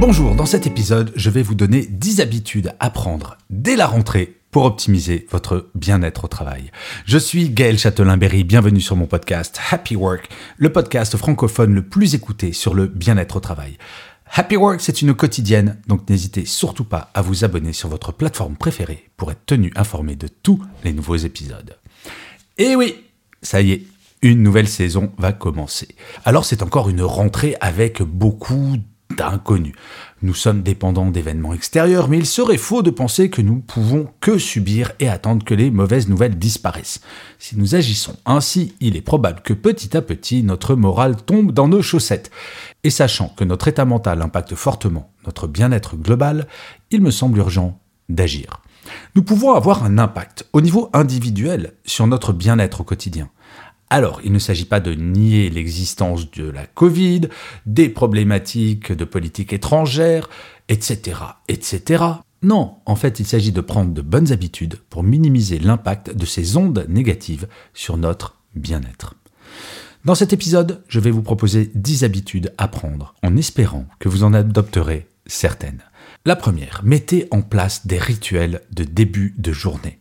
Bonjour, dans cet épisode, je vais vous donner 10 habitudes à prendre dès la rentrée pour optimiser votre bien-être au travail. Je suis Gaël Châtelain-Berry, bienvenue sur mon podcast Happy Work, le podcast francophone le plus écouté sur le bien-être au travail. Happy Work, c'est une quotidienne, donc n'hésitez surtout pas à vous abonner sur votre plateforme préférée pour être tenu informé de tous les nouveaux épisodes. Et oui, ça y est, une nouvelle saison va commencer. Alors c'est encore une rentrée avec beaucoup d'inconnus. Nous sommes dépendants d'événements extérieurs, mais il serait faux de penser que nous pouvons que subir et attendre que les mauvaises nouvelles disparaissent. Si nous agissons ainsi, il est probable que petit à petit notre morale tombe dans nos chaussettes. Et sachant que notre état mental impacte fortement notre bien-être global, il me semble urgent d'agir. Nous pouvons avoir un impact au niveau individuel sur notre bien-être au quotidien. Alors, il ne s'agit pas de nier l'existence de la Covid, des problématiques de politique étrangère, etc., etc. Non, en fait, il s'agit de prendre de bonnes habitudes pour minimiser l'impact de ces ondes négatives sur notre bien-être. Dans cet épisode, je vais vous proposer 10 habitudes à prendre en espérant que vous en adopterez certaines. La première, mettez en place des rituels de début de journée.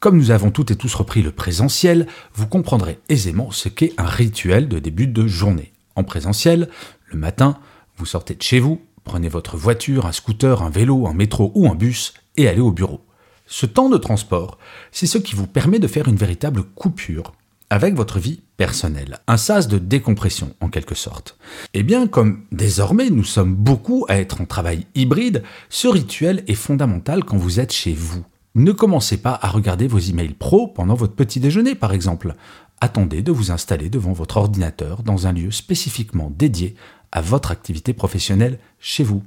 Comme nous avons toutes et tous repris le présentiel, vous comprendrez aisément ce qu'est un rituel de début de journée. En présentiel, le matin, vous sortez de chez vous, prenez votre voiture, un scooter, un vélo, un métro ou un bus et allez au bureau. Ce temps de transport, c'est ce qui vous permet de faire une véritable coupure avec votre vie personnelle, un sas de décompression en quelque sorte. Et eh bien comme désormais nous sommes beaucoup à être en travail hybride, ce rituel est fondamental quand vous êtes chez vous. Ne commencez pas à regarder vos emails pro pendant votre petit déjeuner, par exemple. Attendez de vous installer devant votre ordinateur dans un lieu spécifiquement dédié à votre activité professionnelle chez vous.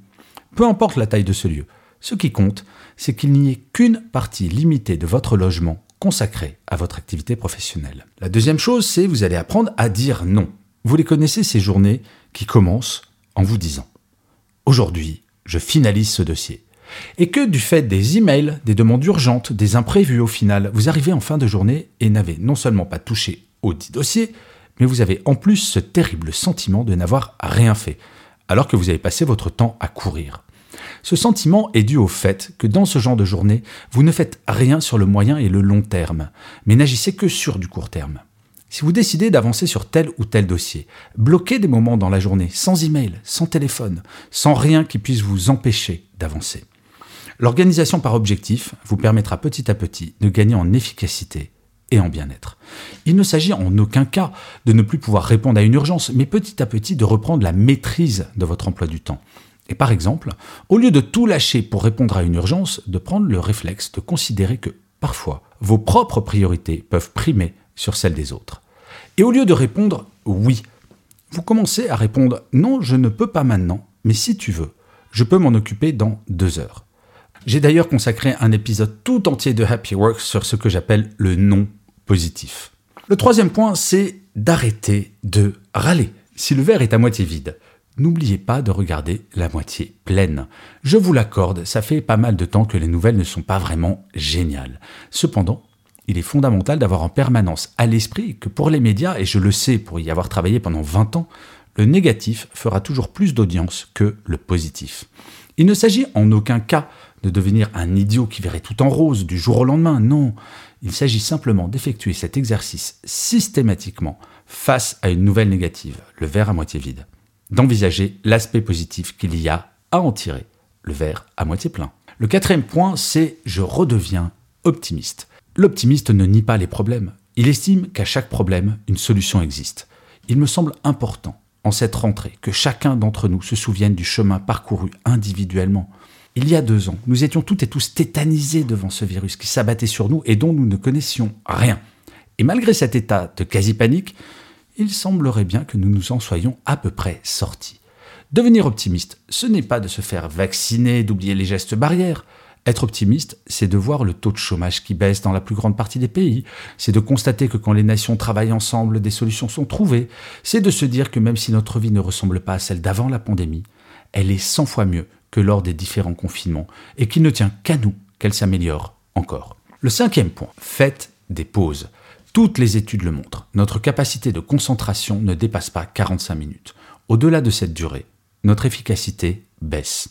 Peu importe la taille de ce lieu. Ce qui compte, c'est qu'il n'y ait qu'une partie limitée de votre logement consacrée à votre activité professionnelle. La deuxième chose, c'est vous allez apprendre à dire non. Vous les connaissez ces journées qui commencent en vous disant Aujourd'hui, je finalise ce dossier et que du fait des emails, des demandes urgentes, des imprévus au final, vous arrivez en fin de journée et n'avez non seulement pas touché au dit dossier, mais vous avez en plus ce terrible sentiment de n'avoir rien fait, alors que vous avez passé votre temps à courir. Ce sentiment est dû au fait que dans ce genre de journée, vous ne faites rien sur le moyen et le long terme, mais n'agissez que sur du court terme. Si vous décidez d'avancer sur tel ou tel dossier, bloquez des moments dans la journée, sans email, sans téléphone, sans rien qui puisse vous empêcher d'avancer. L'organisation par objectif vous permettra petit à petit de gagner en efficacité et en bien-être. Il ne s'agit en aucun cas de ne plus pouvoir répondre à une urgence, mais petit à petit de reprendre la maîtrise de votre emploi du temps. Et par exemple, au lieu de tout lâcher pour répondre à une urgence, de prendre le réflexe de considérer que parfois vos propres priorités peuvent primer sur celles des autres. Et au lieu de répondre oui, vous commencez à répondre non, je ne peux pas maintenant, mais si tu veux, je peux m'en occuper dans deux heures. J'ai d'ailleurs consacré un épisode tout entier de Happy Work sur ce que j'appelle le non positif. Le troisième point, c'est d'arrêter de râler. Si le verre est à moitié vide, n'oubliez pas de regarder la moitié pleine. Je vous l'accorde, ça fait pas mal de temps que les nouvelles ne sont pas vraiment géniales. Cependant, il est fondamental d'avoir en permanence à l'esprit que pour les médias, et je le sais pour y avoir travaillé pendant 20 ans, le négatif fera toujours plus d'audience que le positif. Il ne s'agit en aucun cas de devenir un idiot qui verrait tout en rose du jour au lendemain. Non, il s'agit simplement d'effectuer cet exercice systématiquement face à une nouvelle négative, le verre à moitié vide. D'envisager l'aspect positif qu'il y a à en tirer, le verre à moitié plein. Le quatrième point, c'est je redeviens optimiste. L'optimiste ne nie pas les problèmes. Il estime qu'à chaque problème, une solution existe. Il me semble important, en cette rentrée, que chacun d'entre nous se souvienne du chemin parcouru individuellement il y a deux ans, nous étions toutes et tous tétanisés devant ce virus qui s'abattait sur nous et dont nous ne connaissions rien. Et malgré cet état de quasi-panique, il semblerait bien que nous nous en soyons à peu près sortis. Devenir optimiste, ce n'est pas de se faire vacciner, d'oublier les gestes barrières. Être optimiste, c'est de voir le taux de chômage qui baisse dans la plus grande partie des pays, c'est de constater que quand les nations travaillent ensemble, des solutions sont trouvées, c'est de se dire que même si notre vie ne ressemble pas à celle d'avant la pandémie, elle est 100 fois mieux que lors des différents confinements, et qu'il ne tient qu'à nous qu'elle s'améliore encore. Le cinquième point, faites des pauses. Toutes les études le montrent, notre capacité de concentration ne dépasse pas 45 minutes. Au-delà de cette durée, notre efficacité baisse.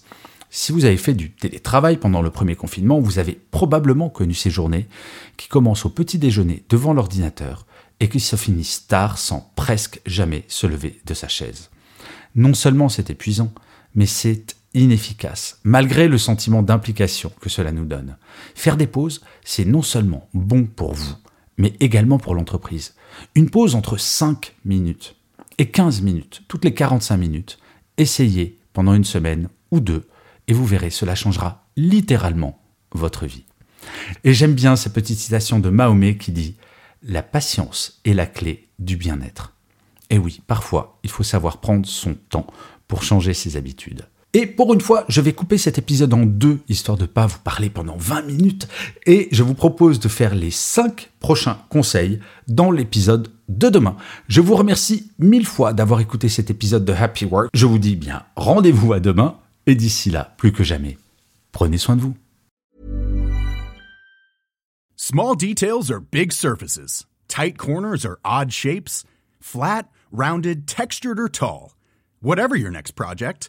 Si vous avez fait du télétravail pendant le premier confinement, vous avez probablement connu ces journées qui commencent au petit déjeuner devant l'ordinateur et qui se finissent tard sans presque jamais se lever de sa chaise. Non seulement c'est épuisant, mais c'est inefficace, malgré le sentiment d'implication que cela nous donne. Faire des pauses, c'est non seulement bon pour vous, mais également pour l'entreprise. Une pause entre 5 minutes et 15 minutes, toutes les 45 minutes, essayez pendant une semaine ou deux et vous verrez, cela changera littéralement votre vie. Et j'aime bien cette petite citation de Mahomet qui dit La patience est la clé du bien-être. Et oui, parfois, il faut savoir prendre son temps pour changer ses habitudes. Et pour une fois, je vais couper cet épisode en deux, histoire de ne pas vous parler pendant 20 minutes, et je vous propose de faire les 5 prochains conseils dans l'épisode de demain. Je vous remercie mille fois d'avoir écouté cet épisode de Happy Work. Je vous dis bien rendez-vous à demain Et d'ici là, plus que jamais, prenez soin de vous. Small details are big surfaces. Tight corners are odd shapes. Flat, rounded, textured, or tall. Whatever your next project,